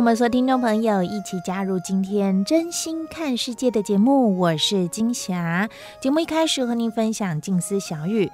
我们所听众朋友一起加入今天真心看世界的节目，我是金霞。节目一开始和您分享静思小语：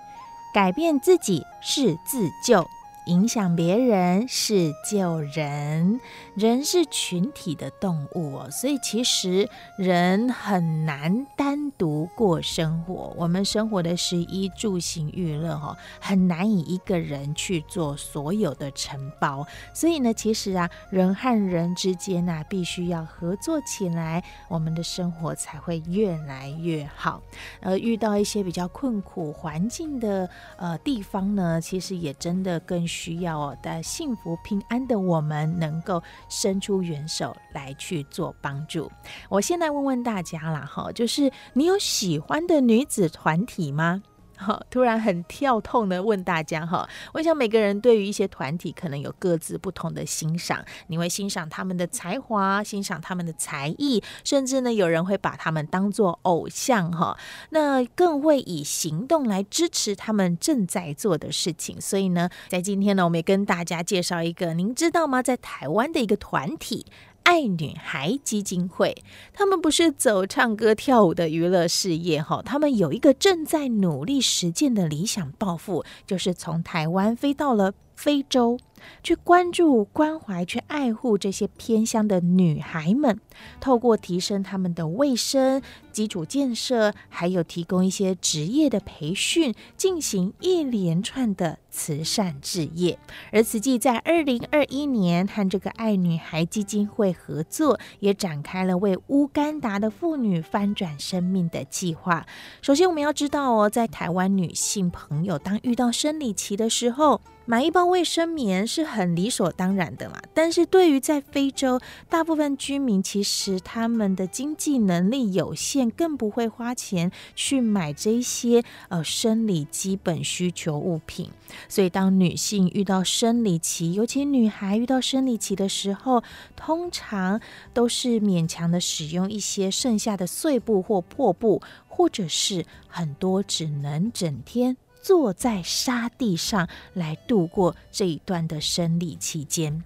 改变自己是自救。影响别人是救人，人是群体的动物哦，所以其实人很难单独过生活。我们生活的食衣住行娱乐哈，很难以一个人去做所有的承包。所以呢，其实啊，人和人之间呢，必须要合作起来，我们的生活才会越来越好。而遇到一些比较困苦环境的呃地方呢，其实也真的更。需需要的幸福平安的我们，能够伸出援手来去做帮助。我现在问问大家啦，哈，就是你有喜欢的女子团体吗？好，突然很跳痛的问大家哈，我想每个人对于一些团体可能有各自不同的欣赏，你会欣赏他们的才华，欣赏他们的才艺，甚至呢有人会把他们当做偶像哈，那更会以行动来支持他们正在做的事情。所以呢，在今天呢，我们也跟大家介绍一个，您知道吗？在台湾的一个团体。爱女孩基金会，他们不是走唱歌跳舞的娱乐事业哈，他们有一个正在努力实践的理想抱负，就是从台湾飞到了非洲。去关注、关怀、去爱护这些偏乡的女孩们，透过提升她们的卫生基础建设，还有提供一些职业的培训，进行一连串的慈善置业。而慈济在二零二一年和这个爱女孩基金会合作，也展开了为乌干达的妇女翻转生命的计划。首先，我们要知道哦，在台湾女性朋友当遇到生理期的时候，买一包卫生棉是很理所当然的嘛，但是对于在非洲大部分居民，其实他们的经济能力有限，更不会花钱去买这些呃生理基本需求物品。所以当女性遇到生理期，尤其女孩遇到生理期的时候，通常都是勉强的使用一些剩下的碎布或破布，或者是很多只能整天。坐在沙地上来度过这一段的生理期间，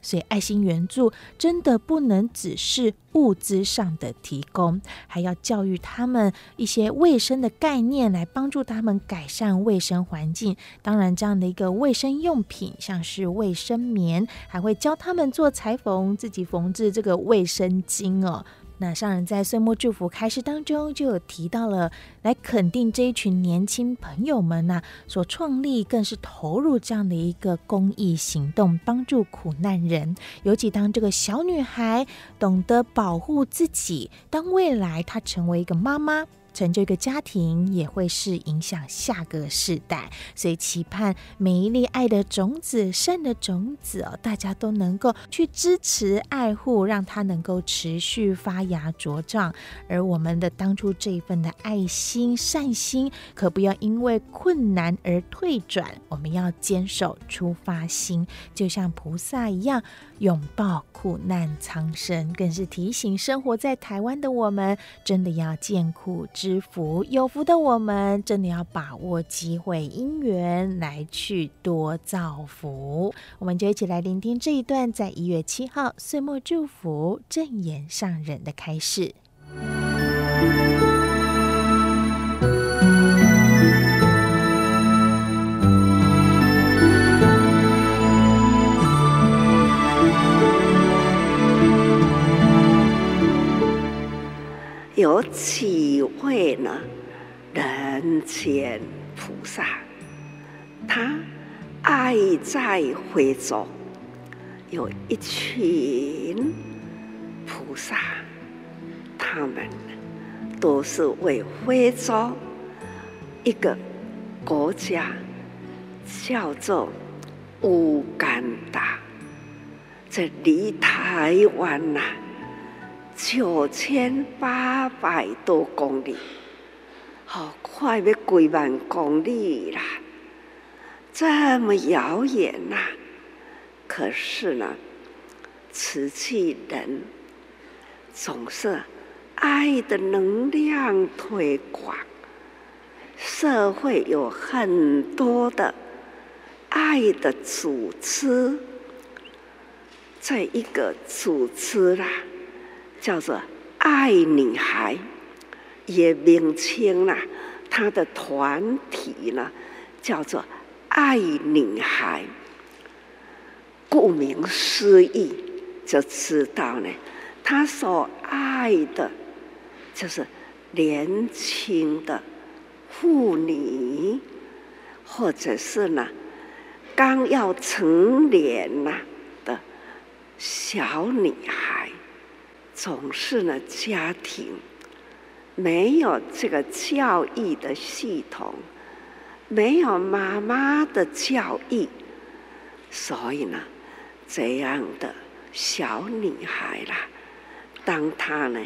所以爱心援助真的不能只是物资上的提供，还要教育他们一些卫生的概念，来帮助他们改善卫生环境。当然，这样的一个卫生用品，像是卫生棉，还会教他们做裁缝，自己缝制这个卫生巾哦。那上人在岁末祝福开始当中就有提到了，来肯定这一群年轻朋友们呐、所创立更是投入这样的一个公益行动，帮助苦难人。尤其当这个小女孩懂得保护自己，当未来她成为一个妈妈。成就一个家庭，也会是影响下个世代，所以期盼每一粒爱的种子、善的种子哦，大家都能够去支持、爱护，让它能够持续发芽茁壮。而我们的当初这一份的爱心、善心，可不要因为困难而退转，我们要坚守出发心，就像菩萨一样。拥抱苦难苍生，更是提醒生活在台湾的我们，真的要见苦知福。有福的我们，真的要把握机会因缘来去多造福。我们就一起来聆听这一段，在一月七号岁末祝福正言上人的开示。有几位呢？人间菩萨，他爱在徽州，有一群菩萨，他们都是为徽州一个国家叫做乌干达，这离台湾呐九千八百多公里。好、快要几万公里啦，这么遥远呐！可是呢，瓷器人总是爱的能量推广，社会有很多的爱的组织，这一个组织啦，叫做爱女孩。也名称啦，他的团体呢，叫做爱女孩。顾名思义，就知道呢，他所爱的，就是年轻的妇女，或者是呢，刚要成年呐的小女孩，总是呢家庭。没有这个教育的系统，没有妈妈的教育，所以呢，这样的小女孩啦，当她呢，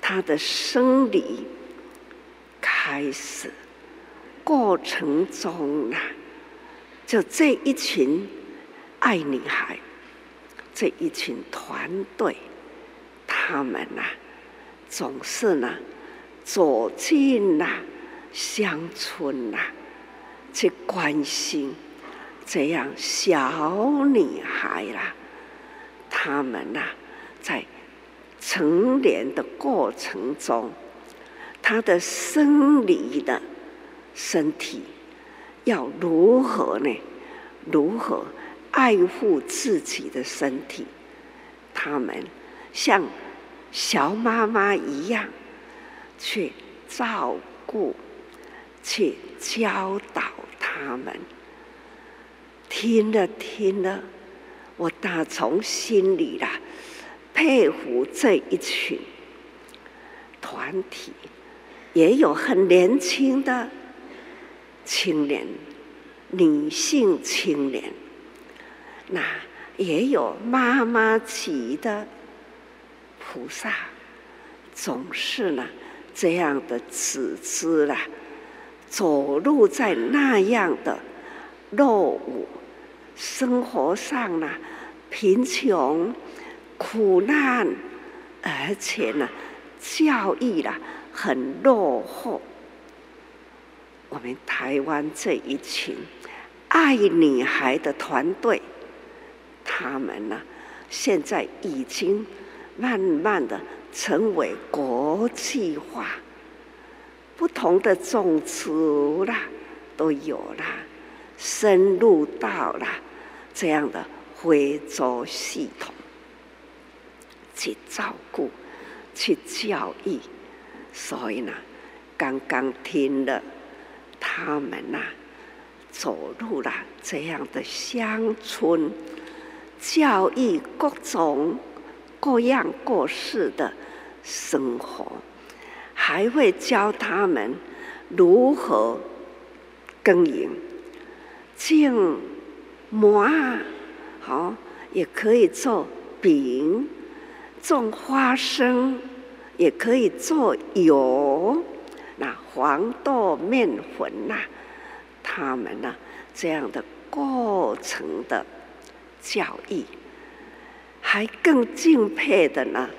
她的生理开始过程中啊，就这一群爱女孩，这一群团队，他们呐，总是呢。走进呐乡村呐，去关心这样小女孩啦，他们呐在成年的过程中，她的生理的身体要如何呢？如何爱护自己的身体？他们像小妈妈一样。去照顾，去教导他们。听了听了，我打从心里啦佩服这一群团体，也有很年轻的青年，女性青年，那也有妈妈级的菩萨，总是呢。这样的组织啦，走路在那样的落伍生活上呢，贫穷、苦难，而且呢，教育啦很落后。我们台湾这一群爱女孩的团队，他们呢，现在已经慢慢的。成为国际化，不同的种族啦都有啦，深入到了这样的非洲系统去照顾、去教育，所以呢，刚刚听了他们呐走入了这样的乡村，教育各种。各样各式的生活，还会教他们如何耕耘、种麻啊，好也可以做饼，种花生也可以做油，那黄豆面粉呐、他们呢这样的过程的教育。还更敬佩的呢，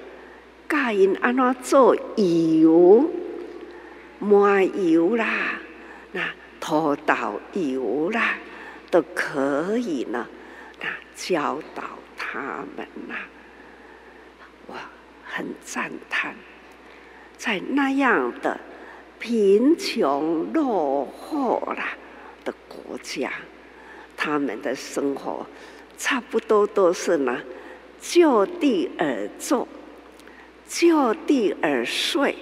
教因安怎做油、麻油啦，那土豆油啦，都可以呢。那教导他们呐，我很赞叹，在那样的贫穷落后啦的国家，他们的生活差不多都是呢。就地而坐，就地而睡，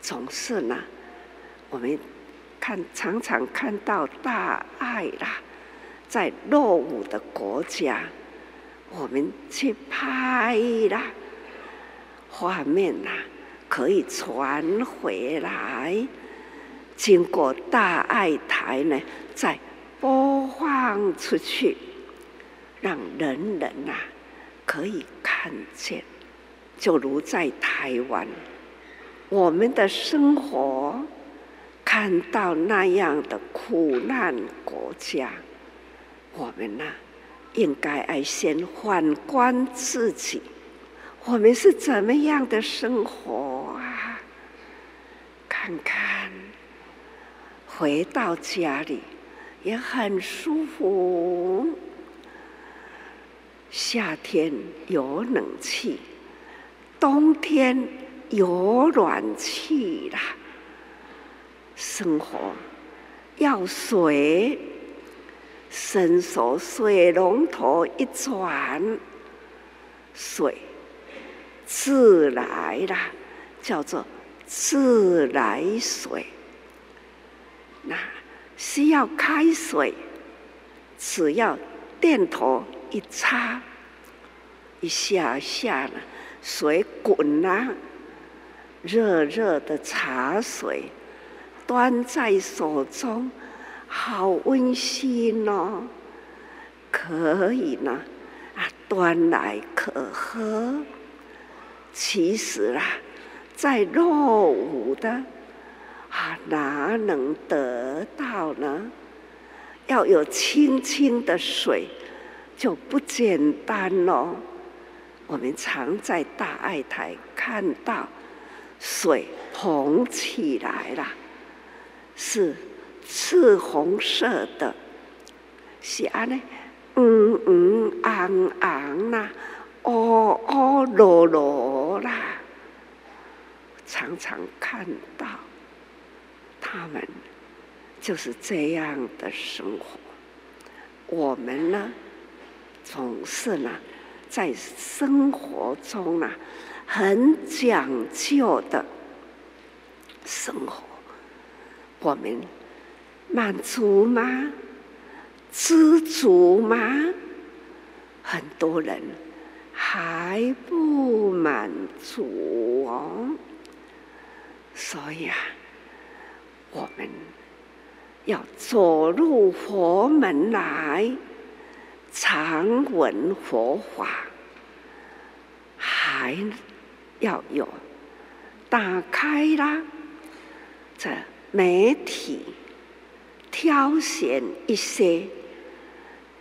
总是呢，我们看常常看到大爱啦，在落伍的国家，我们去拍啦，画面呐，可以传回来，经过大爱台呢，再播放出去，让人人呐可以看见。就如在台湾，我们的生活看到那样的苦难国家，我们呐应该爱先反观自己，我们是怎么样的生活啊？看看，回到家里也很舒服，夏天有冷气。冬天有暖气啦，生活要水，伸手水龙头一转，水自来啦，叫做自来水。那需要开水，只要电头一擦，一下下了。水滚啊，热热的茶水端在手中，好温馨哦。可以呢，啊，端来可喝。其实啊，在落伍的啊，哪能得到呢？要有清清的水，就不简单喽。我们常在大爱台看到水红起来了，是赤红色的，是安呢，嗯嗯昂昂啦，哦哦罗罗啦，常常看到他们就是这样的生活。我们呢，总是呢。在生活中呢，很讲究的生活，我们满足吗？知足吗？很多人还不满足哦。所以啊，我们要走入佛门来。常闻佛法，还要有打开啦。这媒体挑选一些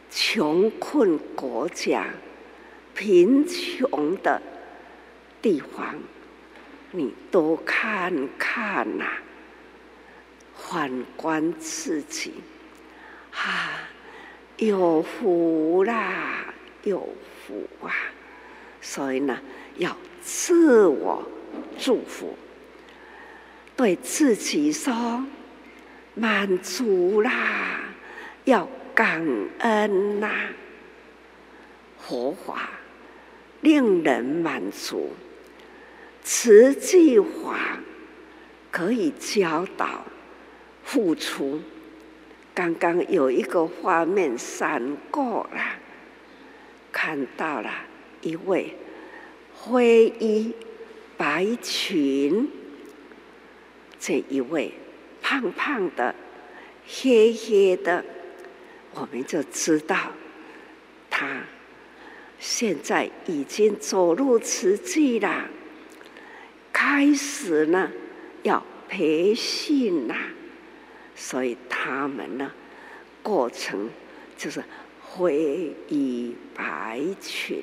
穷困国家、贫穷的地方，你多看看呐、反观自己，啊。有福啦，有福啊！所以呢，要自我祝福，对自己说满足啦，要感恩呐。佛法令人满足，慈济法可以教导付出。刚刚有一个画面闪过了，看到了一位灰衣白裙，这一位胖胖的、黑黑的，我们就知道他现在已经走入慈济了，开始呢要培训啦。所以他们呢，过程就是灰衣白裙，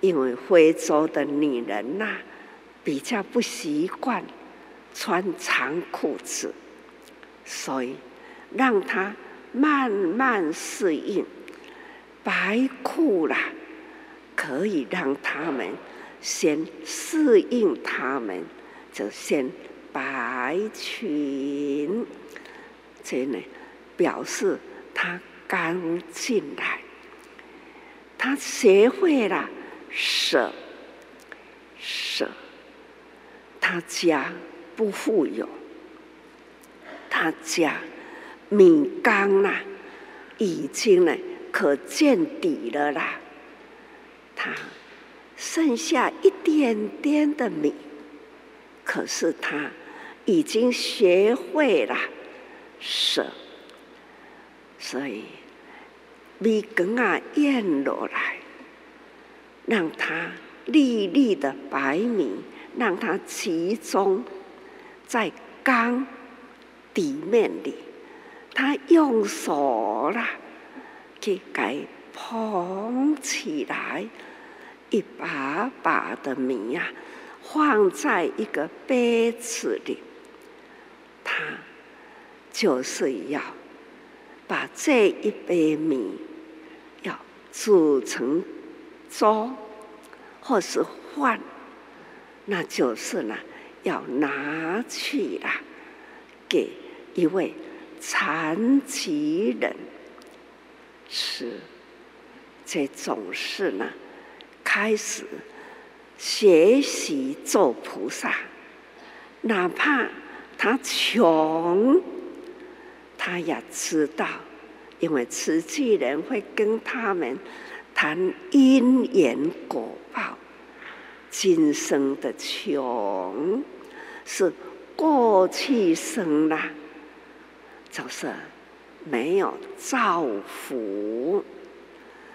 因为非洲的女人呐、比较不习惯穿长裤子，所以让她慢慢适应白裤啦，可以让他们先适应他们，就先白裙。这呢，表示他刚进来，他学会了舍舍，他家不富有，他家米缸呢，已经呢可见底了啦。他剩下一点点的米，可是他已经学会了舍，所以米羹啊咽落来，让它粒粒的白米，让它集中在缸底面里，他用手啦去给捧起来。一把把的米呀、啊，放在一个杯子里，他就是要把这一杯米要煮成粥，或是饭，那就是呢，要拿去了给一位残疾人吃，这种事呢。开始学习做菩萨，哪怕他穷，他也知道，因为慈济人会跟他们谈因缘果报。今生的穷是过去生啦，就是没有造福，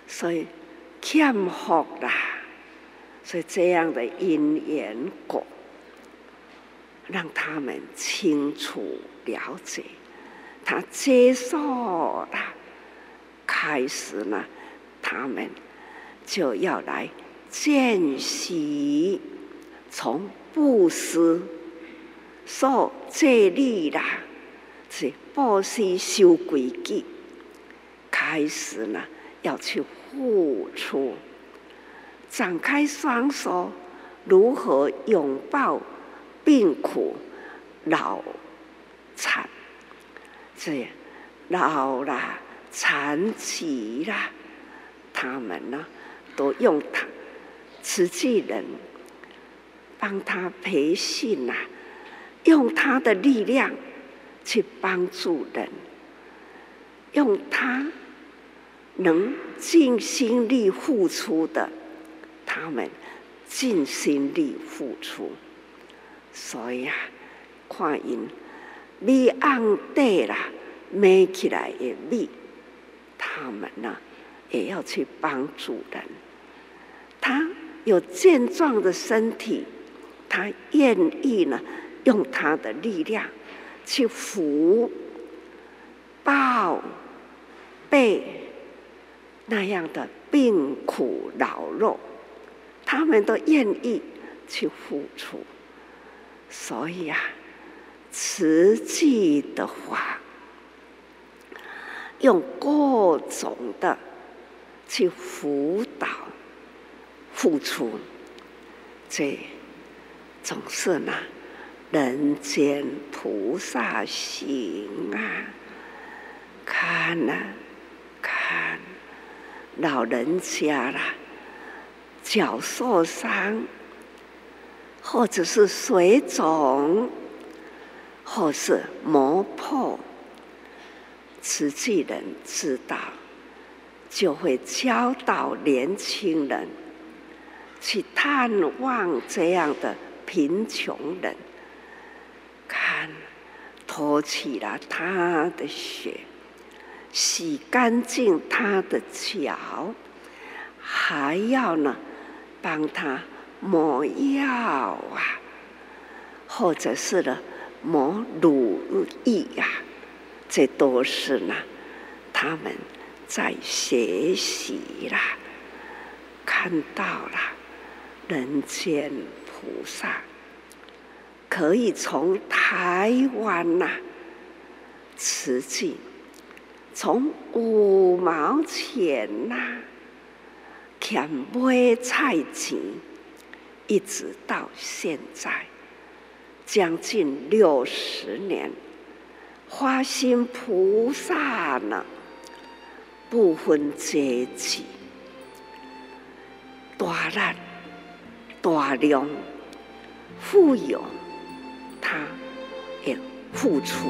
所以。欠福啦，所以这样的因缘果，让他们清楚了解，他接受了，开始呢，他们就要来见习，从布施受戒律啦，是布施修规矩，开始呢要去。付出，展开双手，如何拥抱病苦、老残？这老了、残疾了，他们呢，都用他慈济人帮他培训呐，用他的力量去帮助人，用他。能尽心力付出的，他们尽心力付出。所以啊，看因米瓮底啦，买起来也米，他们呢也要去帮助人。他有健壮的身体，他愿意呢用他的力量去扶抱背。那样的病苦老弱，他们都愿意去付出。所以啊，实际的话，用各种的去辅导、付出，这总是呢，人间菩萨行啊！看呐、啊，看。老人家啦，脚受伤，或者是水肿，或是磨破，慈济人知道，就会教导年轻人去探望这样的贫穷人，看，托起了他的血。洗干净他的脚，还要呢帮他抹药啊，或者是呢抹乳液呀，这都是呢他们在学习啦，看到了人间菩萨可以从台湾呐瓷器。从五毛钱呐、啊，欠买菜钱，一直到现在，将近六十年，花心菩萨呢，不分阶级，大难大量富有，他也付出。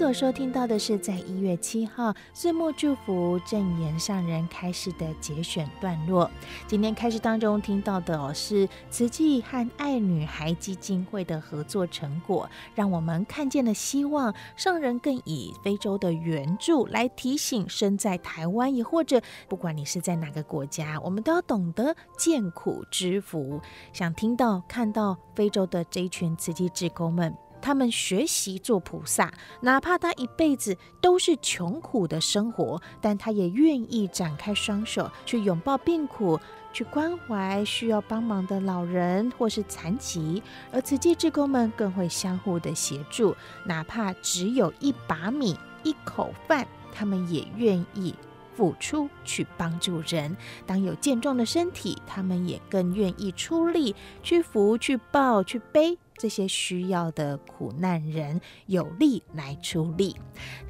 所收听到的是在一月七号岁末祝福证言上人开示的节选段落。今天开示当中听到的，是慈济和爱女孩基金会的合作成果，让我们看见了希望。上人更以非洲的援助来提醒身在台湾，也或者不管你是在哪个国家，我们都要懂得见苦知福。想听到看到非洲的这一群慈济志工们。他们学习做菩萨，哪怕他一辈子都是穷苦的生活，但他也愿意展开双手去拥抱病苦，去关怀需要帮忙的老人或是残疾。而慈济志工们更会相互的协助，哪怕只有一把米、一口饭，他们也愿意付出去帮助人。当有健壮的身体，他们也更愿意出力去扶、去抱、去背。这些需要的苦难人有力来出力。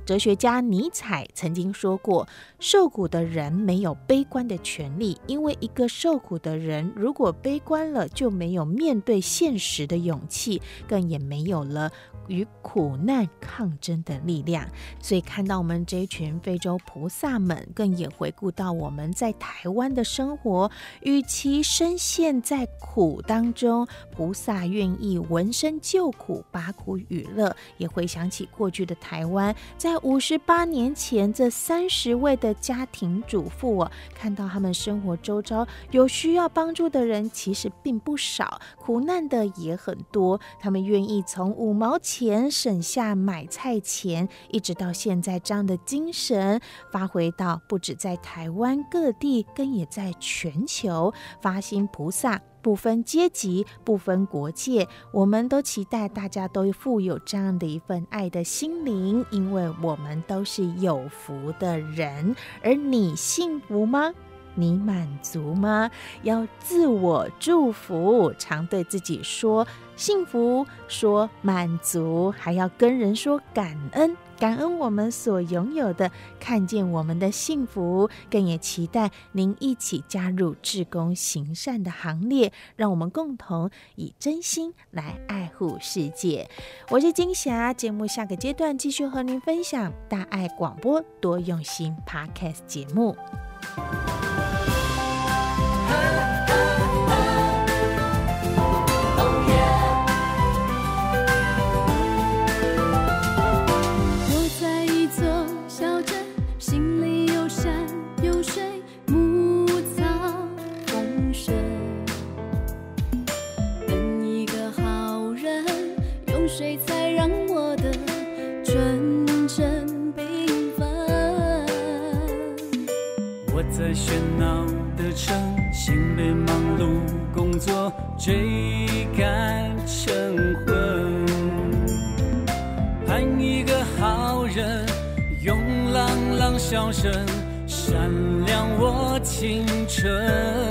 哲学家尼采曾经说过：“受苦的人没有悲观的权利，因为一个受苦的人如果悲观了，就没有面对现实的勇气，更也没有了。”与苦难抗争的力量，所以看到我们这一群非洲菩萨们，更也回顾到我们在台湾的生活。与其深陷在苦当中，菩萨愿意闻声救苦，把苦与乐。也回想起过去的台湾，在五十八年前，这三十位的家庭主妇哦，看到他们生活周遭有需要帮助的人，其实并不少，苦难的也很多。他们愿意从五毛钱。钱省下买菜钱，一直到现在，这样的精神发挥到不止在台湾各地，更也在全球发心菩萨，不分阶级，不分国界，我们都期待大家都富有这样的一份爱的心灵，因为我们都是有福的人。而你幸福吗？你满足吗？要自我祝福，常对自己说幸福，说满足，还要跟人说感恩，感恩我们所拥有的，看见我们的幸福，更也期待您一起加入志工行善的行列，让我们共同以真心来爱护世界。我是金霞，节目下个阶段继续和您分享大爱广播多用心 Podcast 节目。声闪亮我青春。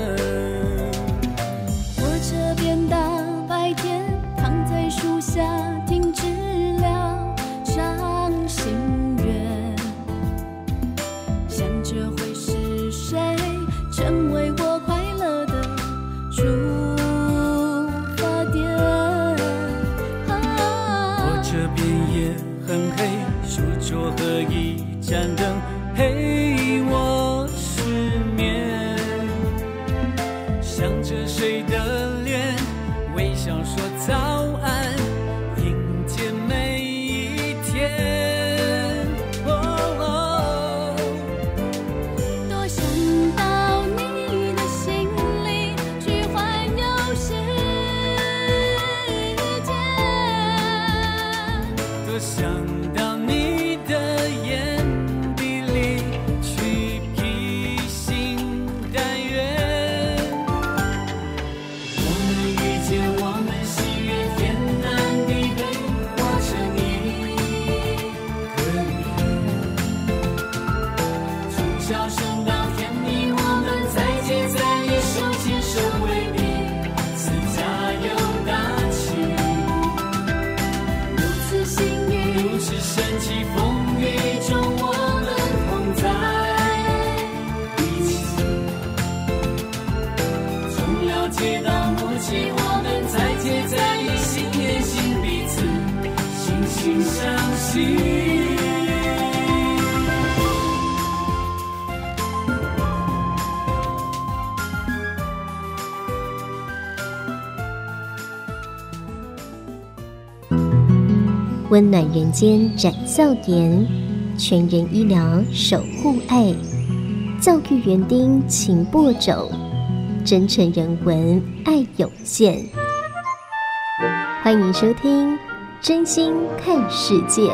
温暖人间展笑颜，全人医疗守护爱，教育园丁勤播种，真诚人文爱涌现。欢迎收听《真心看世界》。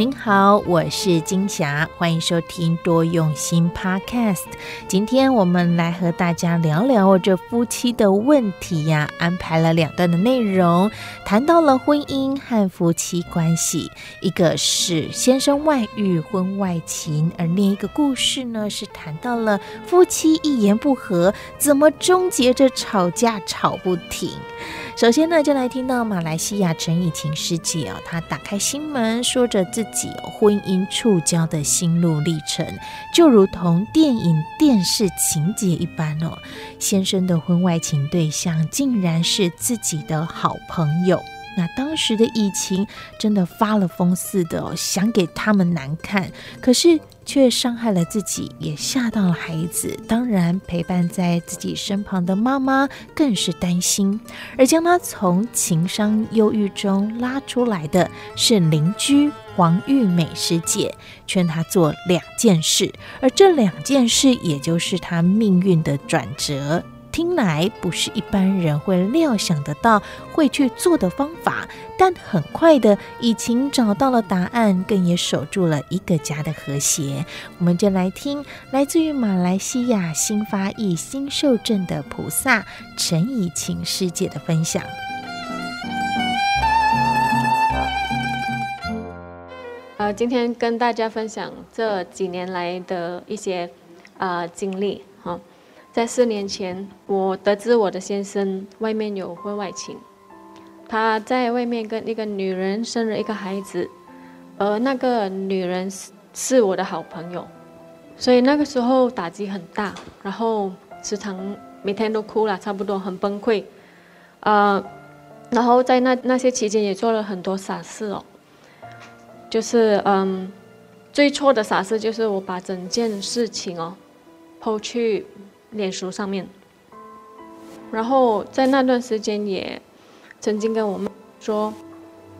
您好，我是金霞，欢迎收听多用心 Podcast。今天我们来和大家聊聊这夫妻的问题呀，安排了两段的内容，谈到了婚姻和夫妻关系，一个是先生外遇婚外情，而另一个故事呢是谈到了夫妻一言不合，怎么终结着吵架吵不停。首先呢，就来听到马来西亚陈以晴师姐哦，她打开心门，说着自己婚姻触礁的心路历程，就如同电影电视情节一般哦。先生的婚外情对象竟然是自己的好朋友。那当时的以晴真的发了疯似的哦，想给他们难看，可是却伤害了自己，也吓到了孩子。当然，陪伴在自己身旁的妈妈更是担心。而将他从情商忧郁中拉出来的是邻居黄玉美师姐，劝他做两件事，而这两件事也就是他命运的转折。听来不是一般人会料想得到会去做的方法，但很快的，以晴找到了答案，更也守住了一个家的和谐。我们就来听来自于马来西亚新发意新受镇的菩萨陈以晴师姐的分享。呃，今天跟大家分享这几年来的一些呃经历。在四年前，我得知我的先生外面有婚外情，他在外面跟一个女人生了一个孩子，而那个女人是是我的好朋友，所以那个时候打击很大，然后时常每天都哭了，差不多很崩溃，呃，然后在那那些期间也做了很多傻事哦，就是嗯，最错的傻事就是我把整件事情哦抛去。脸书上面，然后在那段时间也曾经跟我妈说，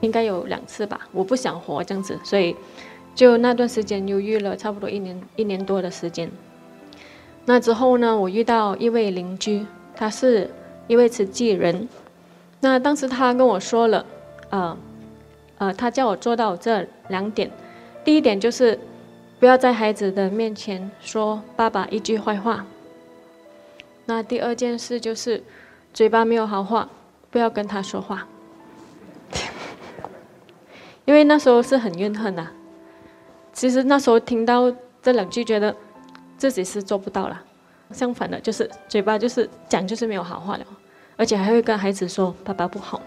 应该有两次吧，我不想活这样子，所以就那段时间犹豫了差不多一年一年多的时间。那之后呢，我遇到一位邻居，他是一位慈济人，那当时他跟我说了，呃，呃，他叫我做到这两点，第一点就是不要在孩子的面前说爸爸一句坏话。那第二件事就是，嘴巴没有好话，不要跟他说话。因为那时候是很怨恨呐。其实那时候听到这两句，觉得自己是做不到了。相反的，就是嘴巴就是讲就是没有好话了，而且还会跟孩子说爸爸不好。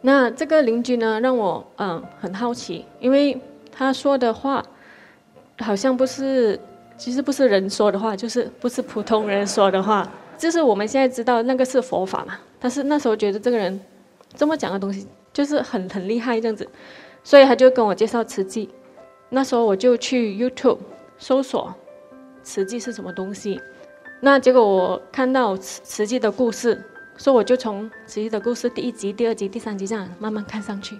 那这个邻居呢，让我嗯很好奇，因为他说的话好像不是。其实不是人说的话，就是不是普通人说的话，就是我们现在知道那个是佛法嘛。但是那时候觉得这个人这么讲的东西，就是很很厉害这样子，所以他就跟我介绍慈济。那时候我就去 YouTube 搜索慈济是什么东西，那结果我看到慈慈济的故事，所以我就从慈济的故事第一集、第二集、第三集这样慢慢看上去，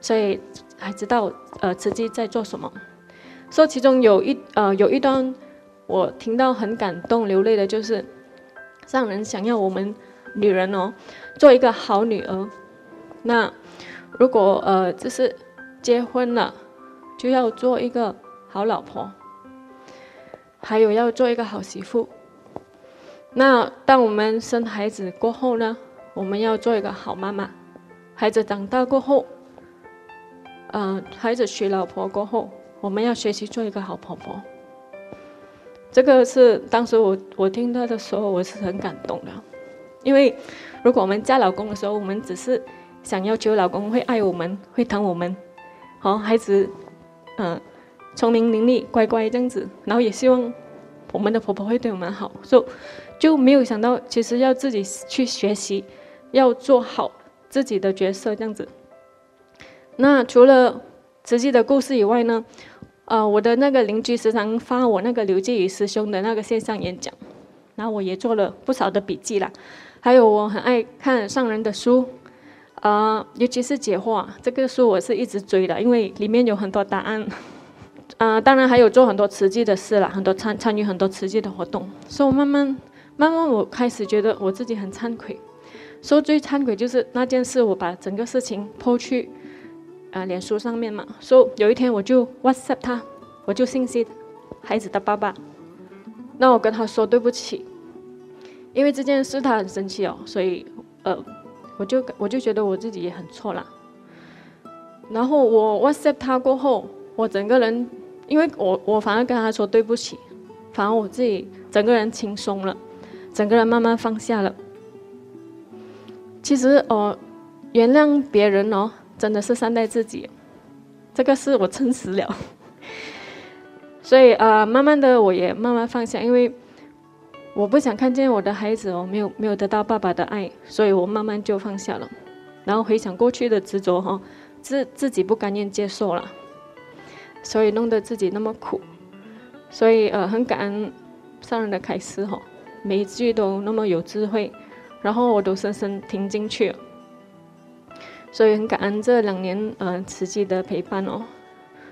所以还知道呃慈济在做什么。说其中有一呃有一段我听到很感动流泪的，就是上人想要我们女人哦做一个好女儿，那如果呃就是结婚了就要做一个好老婆，还有要做一个好媳妇。那当我们生孩子过后呢，我们要做一个好妈妈。孩子长大过后，嗯、呃，孩子娶老婆过后。我们要学习做一个好婆婆，这个是当时我我听到的时候，我是很感动的，因为如果我们嫁老公的时候，我们只是想要求老公会爱我们，会疼我们，好孩子，嗯，聪明伶俐、乖乖这样子，然后也希望我们的婆婆会对我们好，就就没有想到其实要自己去学习，要做好自己的角色这样子。那除了慈济的故事以外呢，呃，我的那个邻居时常发我那个刘继宇师兄的那个线上演讲，然后我也做了不少的笔记啦。还有我很爱看上人的书，啊、尤其是解惑这个书我是一直追的，因为里面有很多答案。啊、当然还有做很多慈济的事啦，很多参参与很多慈济的活动。所以我慢慢慢慢我开始觉得我自己很惭愧，说最惭愧就是那件事，我把整个事情抛去、呃、脸书上面嘛。所以有一天我就 WhatsApp 他，我就信息孩子的爸爸，那我跟他说对不起。因为这件事他很生气哦，所以呃，我就我就觉得我自己也很错了。然后我 WhatsApp 他过后，我整个人，因为我我反而跟他说对不起，反而我自己整个人轻松了，整个人慢慢放下了。其实哦，原谅别人哦，真的是善待自己，这个是我撑死了。所以呃，慢慢的我也慢慢放下，因为。我不想看见我的孩子哦，没有没有得到爸爸的爱，所以我慢慢就放下了。然后回想过去的执着哈，自自己不甘愿接受了，所以弄得自己那么苦。所以呃，很感恩上人的开示哈，每一句都那么有智慧，然后我都深深听进去了。所以很感恩这两年呃慈济的陪伴哦。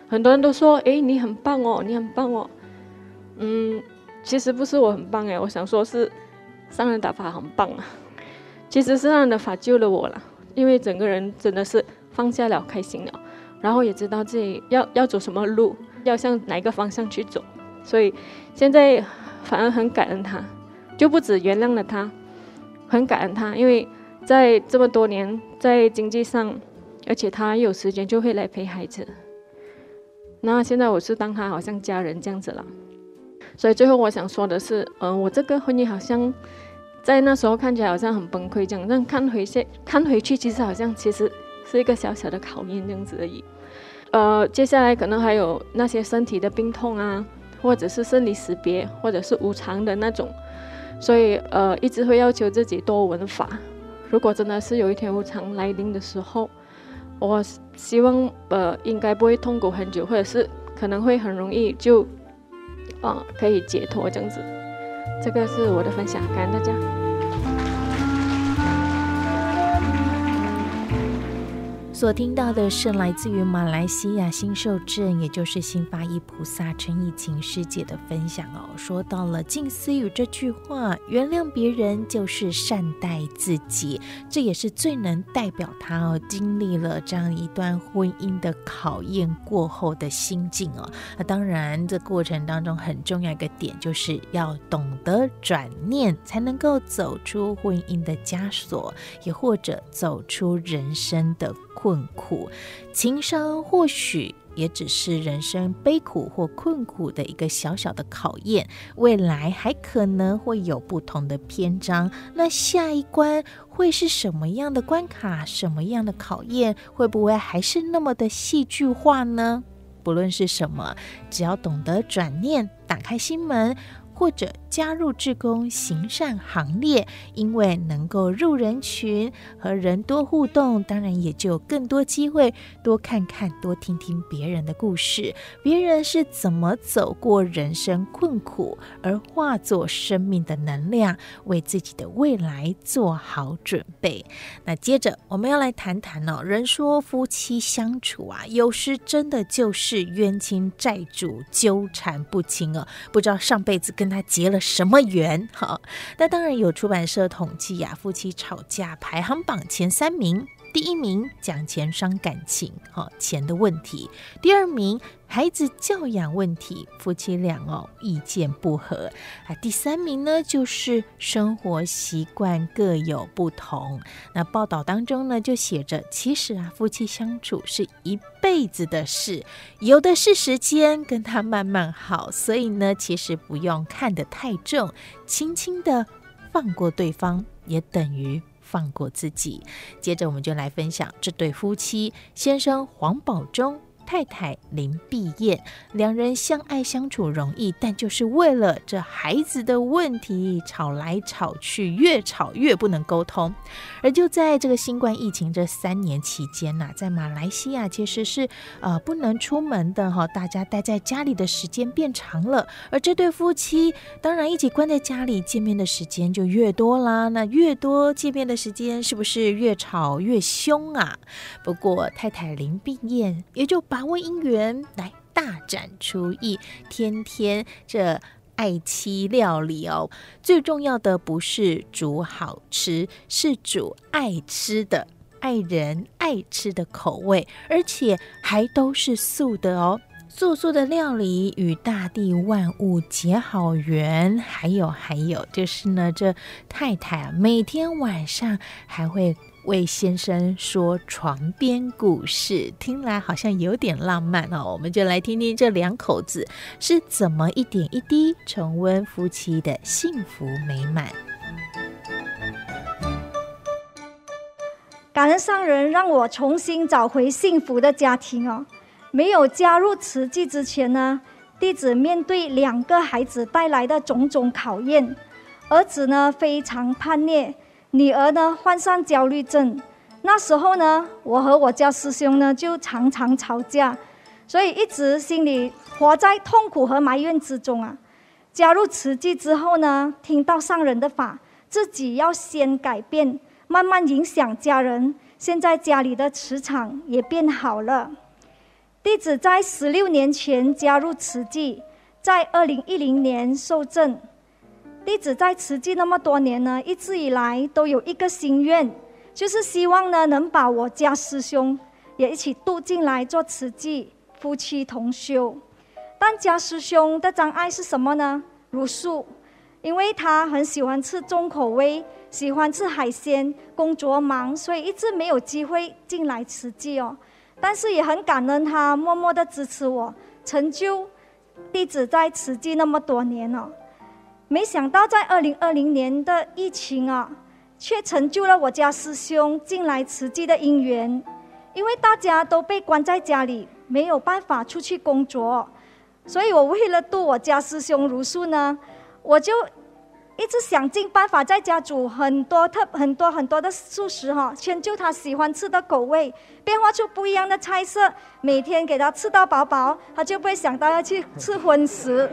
很多人都说，诶，你很棒哦，你很棒哦，嗯。其实不是我很棒哎，我想说是上人打法很棒啊。其实是上人的法救了我了，因为整个人真的是放下了，开心了，然后也知道自己要要走什么路，要向哪个方向去走。所以现在反而很感恩他，就不止原谅了他，很感恩他，因为在这么多年在经济上，而且他有时间就会来陪孩子。那现在我是当他好像家人这样子了。所以最后我想说的是，嗯、我这个婚姻好像在那时候看起来好像很崩溃这样，但看回去看回去，其实好像其实是一个小小的考验这样子而已。呃，接下来可能还有那些身体的病痛啊，或者是生离死别，或者是无常的那种，所以呃，一直会要求自己多闻法。如果真的是有一天无常来临的时候，我希望呃应该不会痛苦很久，或者是可能会很容易就。嗯，可以解脱这样子，这个是我的分享，感恩大家。所听到的是来自于马来西亚新受证，也就是新发意菩萨陈怡晴师姐的分享哦。说到了静思语这句话，原谅别人就是善待自己，这也是最能代表他哦经历了这样一段婚姻的考验过后的心境哦。那当然，这过程当中很重要一个点，就是要懂得转念，才能够走出婚姻的枷锁，也或者走出人生的困苦，情伤或许也只是人生悲苦或困苦的一个小小的考验，未来还可能会有不同的篇章。那下一关会是什么样的关卡？什么样的考验？会不会还是那么的戏剧化呢？不论是什么，只要懂得转念，打开心门。或者加入志工行善行列，因为能够入人群，和人多互动，当然也就更多机会多看看、多听听别人的故事，别人是怎么走过人生困苦，而化作生命的能量，为自己的未来做好准备。那接着我们要来谈谈哦，人说夫妻相处啊，有时真的就是冤亲债主纠缠不清哦，不知道上辈子跟他结了什么缘？哈，那当然有出版社统计呀，夫妻吵架排行榜前三名，第一名讲钱伤感情，哈，钱的问题；第二名孩子教养问题，夫妻俩哦意见不合啊；第三名呢就是生活习惯各有不同。那报道当中呢就写着，其实啊夫妻相处是一辈子的事，有的是时间跟他慢慢好，所以呢其实不用看得太重，轻轻的放过对方，也等于。放过自己。接着，我们就来分享这对夫妻，先生黄宝忠，太太林碧燕，两人相爱相处容易，但就是为了这孩子的问题吵来吵去，越吵越不能沟通。而就在这个新冠疫情这三年期间呐、在马来西亚其实是呃不能出门的哈，大家待在家里的时间变长了，而这对夫妻当然一起关在家里，见面的时间就越多啦。那越多见面的时间，是不是越吵越凶啊？不过太太林碧燕也就把握姻缘来大展厨艺，天天这爱妻料理哦。最重要的不是煮好吃，是煮爱吃的、爱人爱吃的口味，而且还都是素的哦。素素的料理与大地万物结好缘，还有还有就是呢，这太太啊，每天晚上还会为先生说床边故事，听来好像有点浪漫哦。我们就来听听这两口子是怎么一点一滴重温夫妻的幸福美满。感恩上人让我重新找回幸福的家庭哦。没有加入慈济之前呢，弟子面对两个孩子带来的种种考验，儿子呢非常叛逆，女儿呢患上焦虑症。那时候呢，我和我家师兄呢就常常吵架，所以一直心里活在痛苦和埋怨之中啊。加入慈济之后呢，听到上人的法，自己要先改变，慢慢影响家人。现在家里的磁场也变好了。弟子在十六年前加入慈济，在二零一零年受证。弟子在慈济那么多年呢，一直以来都有一个心愿，就是希望呢能把我家师兄也一起度进来做慈济夫妻同修。但家师兄的障碍是什么呢？茹素，因为他很喜欢吃重口味，喜欢吃海鲜，工作忙，所以一直没有机会进来慈济哦。但是也很感恩他默默的支持我，成就弟子在慈济那么多年了。没想到在二零二零年的疫情啊，却成就了我家师兄进来慈济的因缘。因为大家都被关在家里，没有办法出去工作，所以我为了度我家师兄茹素呢，我就。一直想尽办法在家煮很多特很多很多的素食哈，迁就他喜欢吃的口味，变化出不一样的菜色，每天给他吃到饱饱，他就不会想到要去吃荤食。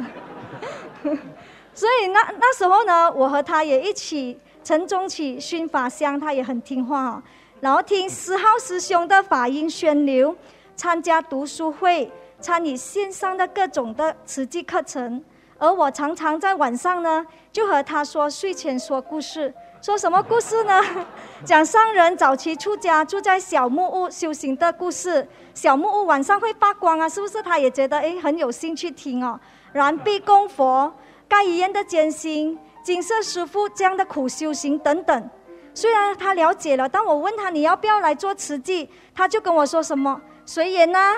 所以那那时候呢，我和他也一起晨钟起熏法香，他也很听话，然后听十号师兄的法音宣流，参加读书会，参与线上的各种的慈济课程。而我常常在晚上呢，就和他说睡前说故事，说什么故事呢？讲上人早期出家住在小木屋修行的故事。小木屋晚上会发光啊，是不是？他也觉得诶很有兴趣听哦。燃臂供佛、盖伊恩的艰辛、金色师父这样的苦修行等等。虽然他了解了，但我问他你要不要来做慈济，他就跟我说什么随缘呐，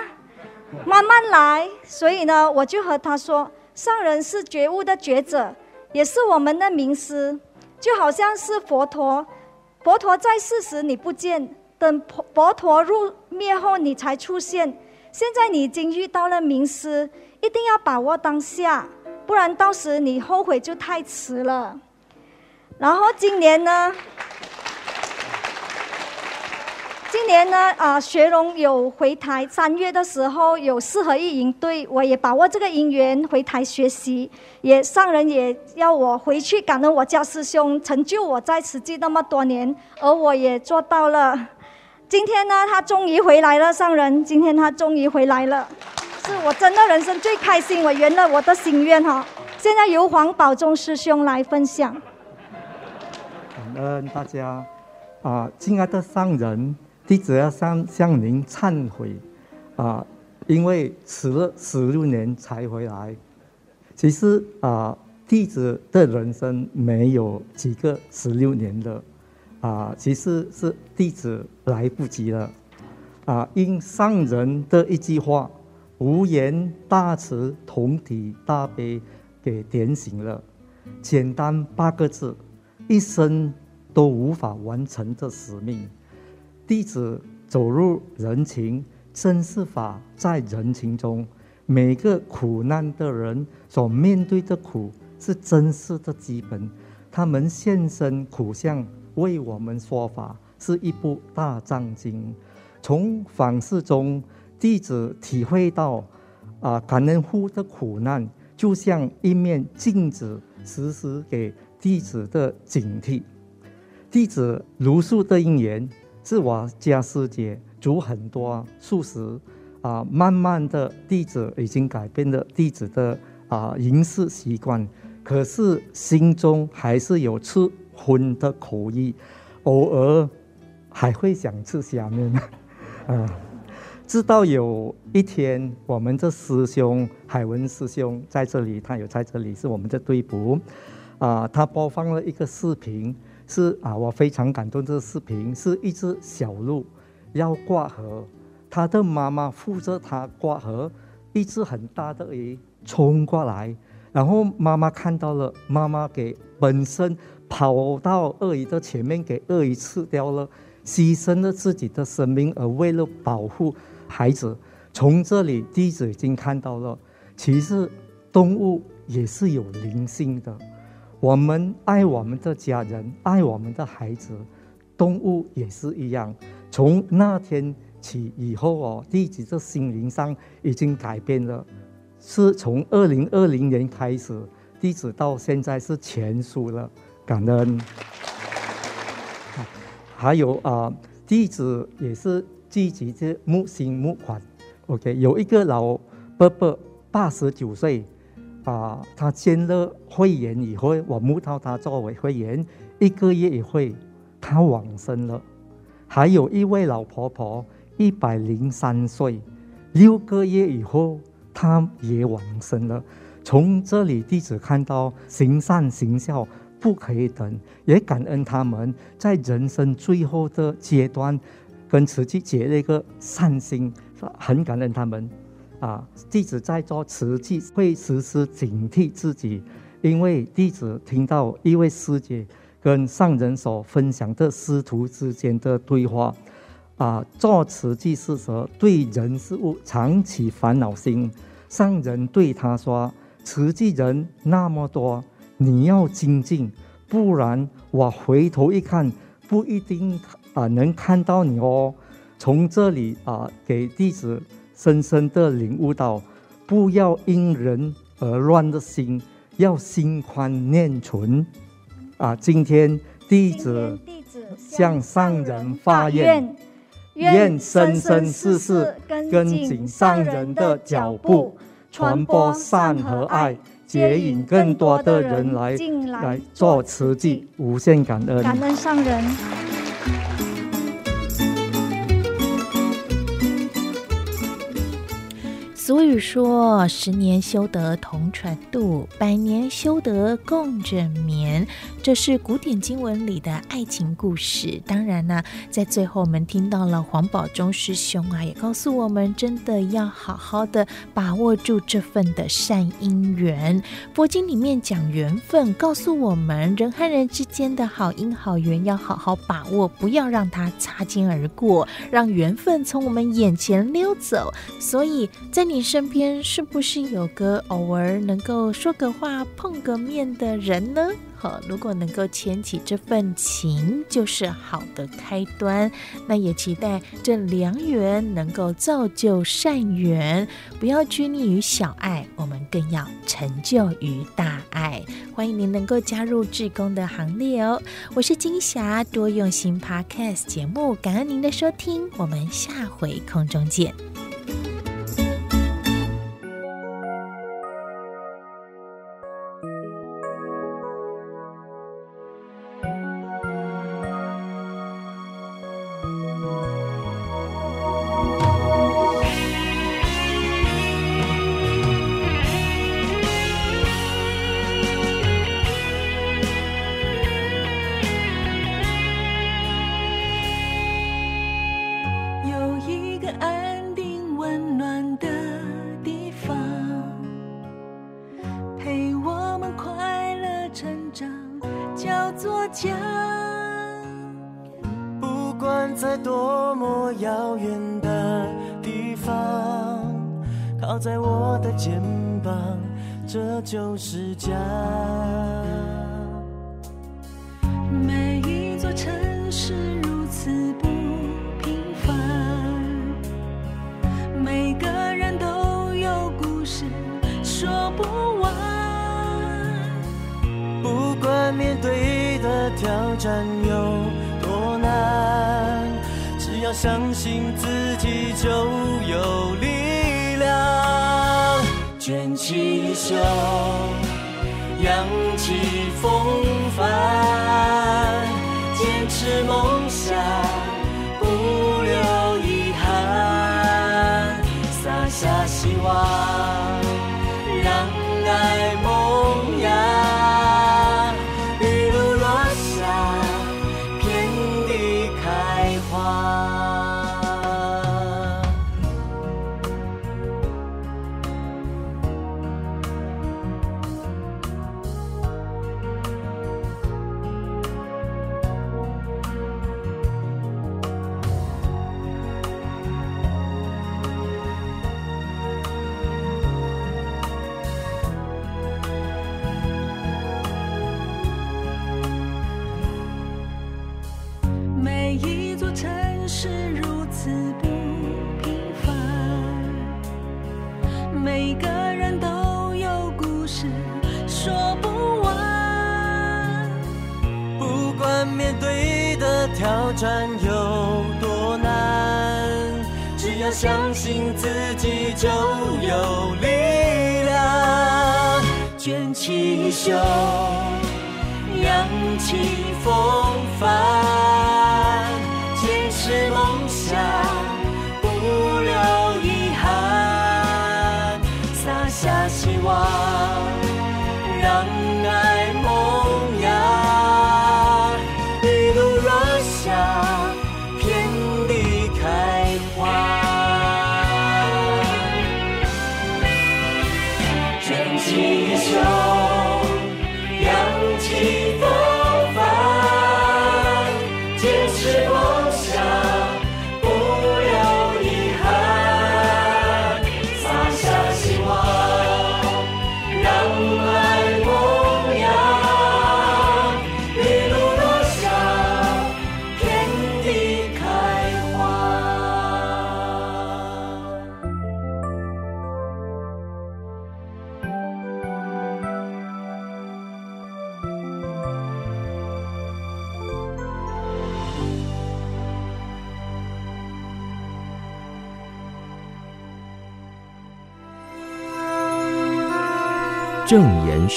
慢慢来。所以呢，我就和他说。上人是觉悟的觉者，也是我们的名师，就好像是佛陀。佛陀在世时你不见，等佛陀入灭后你才出现。现在你已经遇到了名师，一定要把握当下，不然到时你后悔就太迟了。然后今年呢？今年呢，啊、学荣有回台，三月的时候有四合一营队，我也把握这个因缘回台学习，也上人也要我回去感恩我家师兄成就我在慈济那么多年，而我也做到了。今天呢，他终于回来了，上人，今天他终于回来了，是我真的人生最开心，我圆了我的心愿哈。现在由黄宝忠师兄来分享。感恩大家，啊，亲爱的上人。弟子要向向您忏悔，啊，因为迟了十六年才回来。其实啊，弟子的人生没有几个十六年的，啊，其实是弟子来不及了，啊，因上人的一句话“无言大慈，同体大悲”给点醒了。简单八个字，一生都无法完成这使命。弟子走入人情，真实法在人情中，每个苦难的人所面对的苦是真实的基本。他们现身苦相为我们说法，是一部大藏经。从访视中，弟子体会到，啊，感恩户的苦难就像一面镜子，时时给弟子的警惕。弟子如数的因缘，是我家师姐煮很多素食，啊，慢慢的弟子已经改变了弟子的啊饮食习惯，可是心中还是有吃荤的口意，偶尔还会想吃虾面，啊。直到有一天，我们的师兄海文师兄在这里，他有在这里是我们的队部，啊，他播放了一个视频，是啊，我非常感动。这个视频是一只小鹿要过河，他的妈妈扶着他过河，一只很大的鱼冲过来，然后妈妈看到了，妈妈给本身跑到鳄鱼的前面，给鳄鱼吃掉了，牺牲了自己的生命，而为了保护。孩子，从这里弟子已经看到了，其实动物也是有灵性的。我们爱我们的家人，爱我们的孩子，动物也是一样。从那天起以后哦，弟子的心灵上已经改变了。是从二零二零年开始，弟子到现在是全素了，感恩。还有啊，弟子也是。积极的募心募款，OK，有一个老伯伯八十九岁，啊，他签了会员以后，我募到他作为会员，一个月以后，他往生了。还有一位老婆婆一百零三岁，六个月以后，她也往生了。从这里弟子看到行善行孝不可以等，也感恩他们在人生最后的阶段。跟慈济结了一个善心，很感恩他们。啊，弟子在做慈济会时时警惕自己，因为弟子听到一位师姐跟上人所分享的师徒之间的对话。啊，做慈济事时对人事物常起烦恼心。上人对他说：“慈济人那么多，你要精进，不然我回头一看，不一定。”啊，能看到你哦！从这里啊，给弟子深深的领悟到，不要因人而乱的心，要心宽念纯。啊，今天弟子向上人发愿，愿生生世世跟紧上人的脚步，传播善和爱，接引更多的人来来做慈济，无限感恩，感恩上人。俗语说：“十年修得同船渡，百年修得共枕眠。”这是古典经文里的爱情故事。当然呢，在最后我们听到了黄宝忠师兄啊，也告诉我们，真的要好好的把握住这份的善因缘。佛经里面讲缘分，告诉我们人和人之间的好因好缘要好好把握，不要让它擦肩而过，让缘分从我们眼前溜走。所以在你。你身边是不是有个偶尔能够说个话、碰个面的人呢？好，如果能够牵起这份情，就是好的开端。那也期待这良缘能够造就善缘，不要拘泥于小爱，我们更要成就于大爱。欢迎您能够加入志工的行列哦！我是金霞，多用心 Podcast 节目，感恩您的收听，我们下回空中见。叫做家不管在多么遥远的地方，靠在我的肩膀，这就是家。每一座城市如此面对的挑战有多难，只要相信自己就有力量。卷起衣袖，扬起风帆，坚持梦想，不留遗憾，撒下希望，相信自己就有力量。卷起衣袖，扬起风帆，坚持梦想，不留遗憾，撒下希望，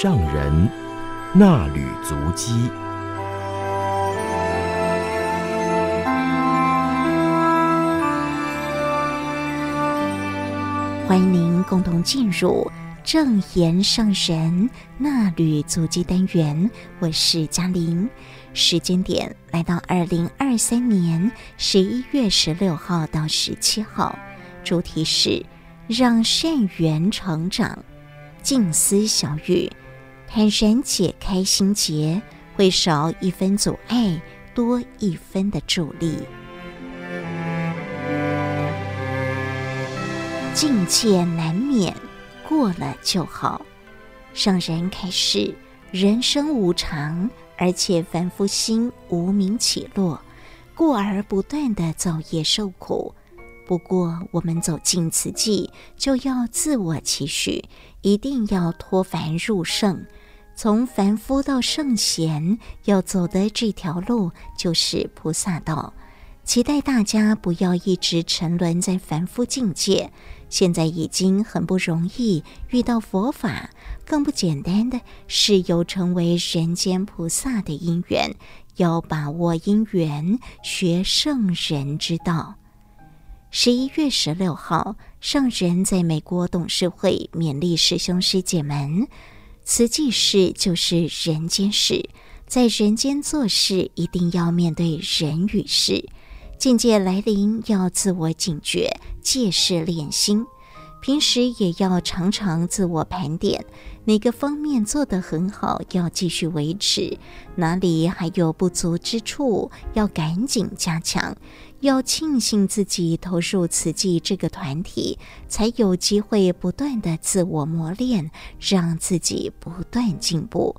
上人那履足迹，欢迎您共同进入正言上人衲履足迹单元。我是嘉玲，时间点来到二零二三年十一月十六号到十七号，主题是让善缘成长。静思小语，坦然解开心结，会少一分阻碍，多一分的助力。境界难免，过了就好。上人开示：人生无常，而且凡夫心无明起落，故而不断的造业受苦。不过，我们走进此际，就要自我期许，一定要脱凡入圣。从凡夫到圣贤，要走的这条路就是菩萨道。期待大家不要一直沉沦在凡夫境界。现在已经很不容易遇到佛法，更不简单的是有成为人间菩萨的因缘。要把握因缘，学圣人之道。十一月十六号，上人在美国董事会勉励师兄师姐们：慈济事就是人间事，在人间做事，一定要面对人与事。境界来临，要自我警觉，借事练心。平时也要常常自我盘点，哪个方面做得很好，要继续维持；哪里还有不足之处，要赶紧加强。要庆幸自己投入慈济这个团体，才有机会不断的自我磨练，让自己不断进步。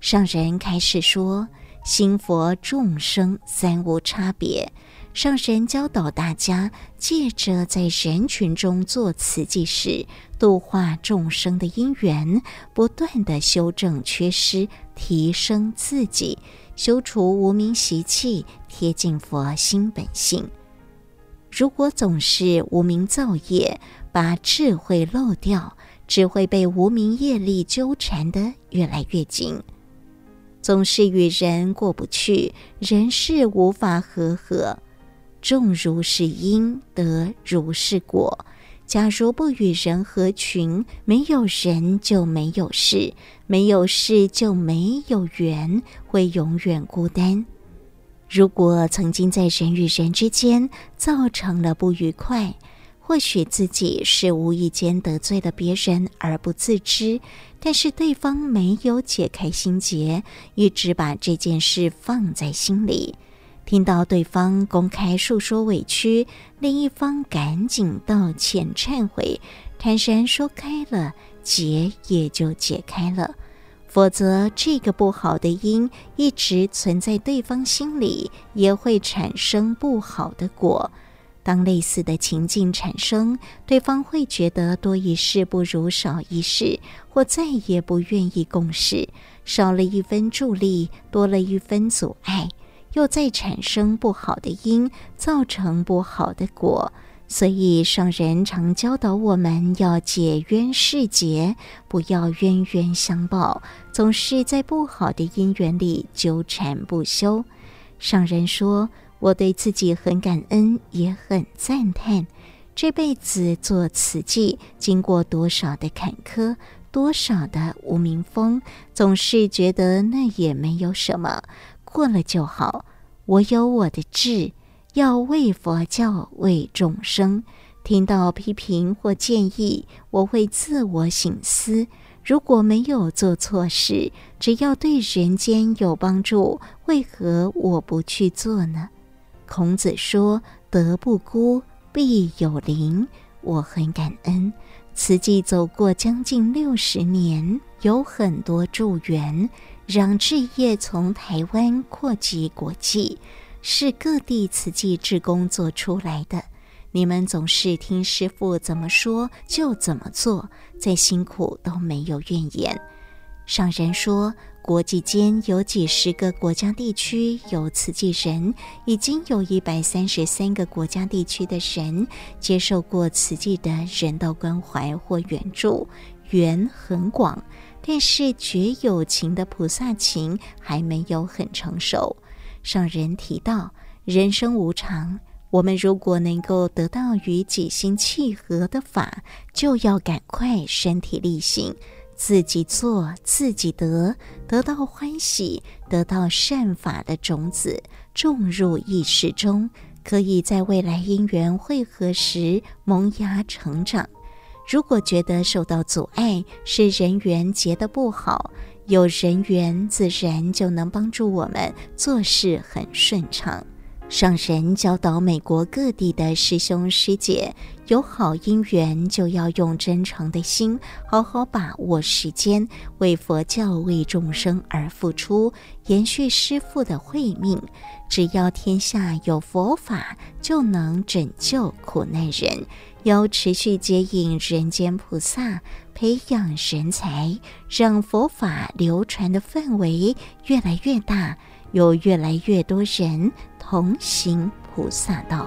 上人开始说：“心佛众生三无差别。”上神教导大家，借着在人群中做慈济时，度化众生的因缘，不断地修正缺失，提升自己，修除无明习气，贴近佛心本性。如果总是无明造业，把智慧漏掉，只会被无明业力纠缠得越来越紧，总是与人过不去，人事无法和合。种如是因，得如是果。假如不与人合群，没有人就没有事，没有事就没有缘，会永远孤单。如果曾经在人与人之间造成了不愉快，或许自己是无意间得罪了别人而不自知，但是对方没有解开心结，一直把这件事放在心里。听到对方公开诉说委屈，另一方赶紧道歉忏悔，坦然说开了，结也就解开了。否则，这个不好的因一直存在对方心里，也会产生不好的果。当类似的情境产生，对方会觉得多一事不如少一事，或再也不愿意共事，少了一分助力，多了一分阻碍。又再产生不好的因，造成不好的果，所以上人常教导我们要解冤释结，不要冤冤相报，总是在不好的因缘里纠缠不休。上人说：“我对自己很感恩，也很赞叹，这辈子做慈济，经过多少的坎坷，多少的无名风，总是觉得那也没有什么。”过了就好，我有我的志，要为佛教、为众生。听到批评或建议，我会自我省思：如果没有做错事，只要对人间有帮助，为何我不去做呢？孔子说：“德不孤，必有邻。”我很感恩，慈济走过将近六十年，有很多助缘。让志业从台湾扩及国际，是各地慈济志工做出来的。你们总是听师傅怎么说就怎么做，再辛苦都没有怨言。上人说，国际间有几十个国家地区有慈济人，已经有一百三十三个国家地区的人接受过慈济的人道关怀或援助，缘很广。但是觉有情的菩萨情还没有很成熟。上人提到，人生无常，我们如果能够得到与己心契合的法，就要赶快身体力行，自己做自己得，得到欢喜，得到善法的种子，种入意识中，可以在未来因缘会合时萌芽成长。如果觉得受到阻碍，是人缘结得不好，有人缘自然就能帮助我们做事很顺畅。上神教导美国各地的师兄师姐，有好姻缘就要用真诚的心，好好把握时间，为佛教、为众生而付出，延续师父的慧命。只要天下有佛法，就能拯救苦难人。要持续接引人间菩萨，培养人才，让佛法流传的范围越来越大，有越来越多人同行菩萨道。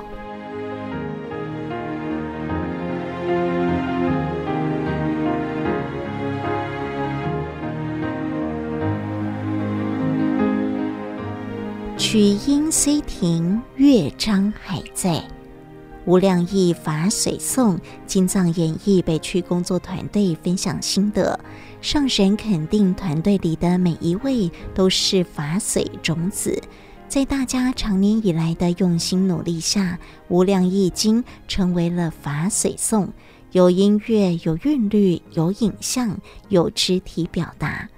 曲音虽停，乐章还在。无量义法水颂，金藏演绎北区工作团队分享心得。上神肯定团队里的每一位都是法水种子，在大家长年以来的用心努力下，无量义经成为了法水颂，有音乐，有韵律，有影像，有肢体表达。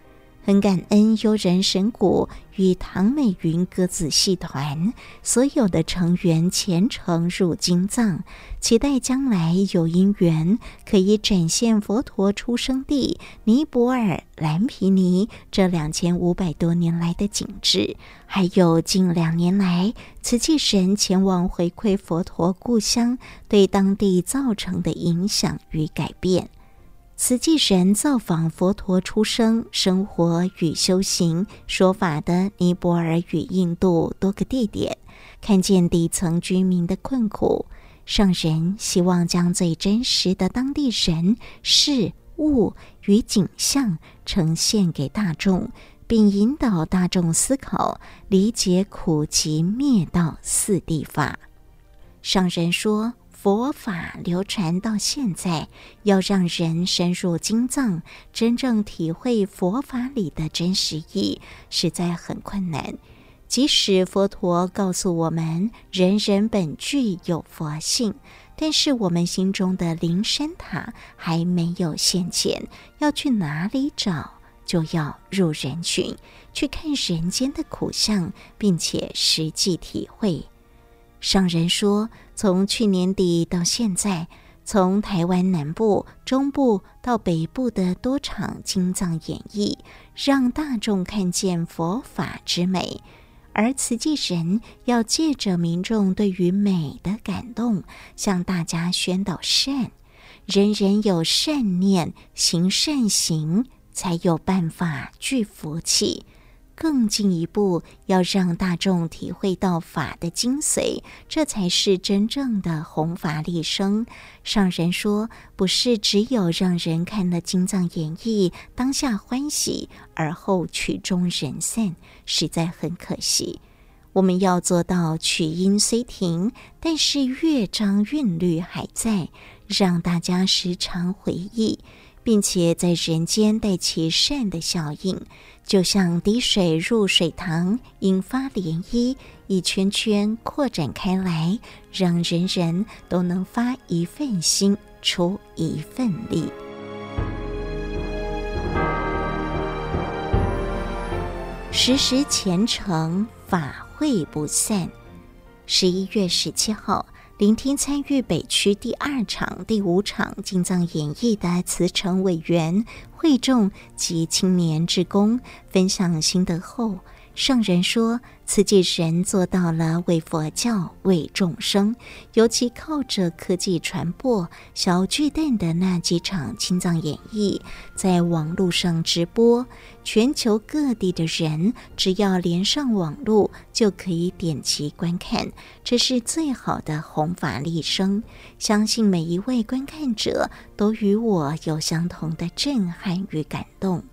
很感恩悠然神谷与唐美云歌子戏团所有的成员虔诚入经藏，期待将来有因缘可以展现佛陀出生地尼泊尔蓝毗尼这两千五百多年来的景致，还有近两年来慈济神前往回馈佛陀故乡对当地造成的影响与改变。慈济神造访佛陀出生、生活与修行说法的尼泊尔与印度多个地点，看见底层居民的困苦。上人希望将最真实的当地人、事物与景象呈现给大众，并引导大众思考、理解苦集灭道四谛法。上人说。佛法流传到现在，要让人深入经藏，真正体会佛法里的真实意，实在很困难。即使佛陀告诉我们，人人本具有佛性，但是我们心中的灵山塔还没有现前，要去哪里找？就要入人群，去看人间的苦相，并且实际体会。上人说，从去年底到现在，从台湾南部、中部到北部的多场经藏演绎，让大众看见佛法之美。而慈济人要借着民众对于美的感动，向大家宣导善。人人有善念，行善行，才有办法聚福气。更进一步，要让大众体会到法的精髓，这才是真正的弘法利生。上人说，不是只有让人看了经藏演义，当下欢喜，而后曲终人散，实在很可惜。我们要做到曲音虽停，但是乐章韵律还在，让大家时常回忆，并且在人间带起善的效应。就像滴水入水塘，引发涟漪，一圈圈扩展开来，让人人都能发一份心，出一份力。时时虔诚，法会不散。十一月十七号。聆听参与北区第二场、第五场进藏演绎的慈诚委员、会众及青年职工分享心得后，圣人说。慈济人做到了为佛教、为众生，尤其靠着科技传播，小巨蛋的那几场青藏演绎，在网络上直播，全球各地的人只要连上网络，就可以点击观看。这是最好的弘法利生，相信每一位观看者都与我有相同的震撼与感动。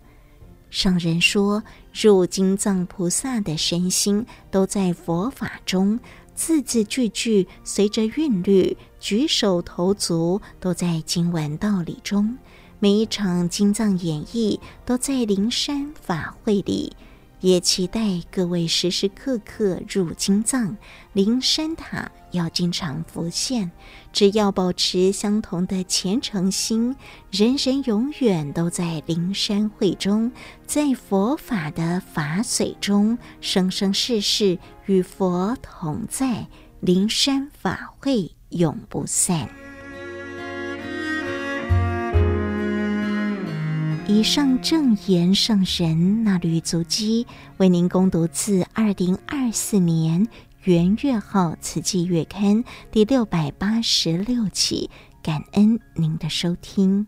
上人说，入金藏菩萨的身心都在佛法中，字字句句随着韵律，举手投足都在经文道理中。每一场经藏演绎都在灵山法会里。也期待各位时时刻刻入金藏，灵山塔要经常浮现。只要保持相同的虔诚心，人人永远都在灵山会中，在佛法的法水中，生生世世与佛同在，灵山法会永不散。以上正言圣人那履足迹，为您攻读自二零二四年元月号慈济月刊第六百八十六期，感恩您的收听。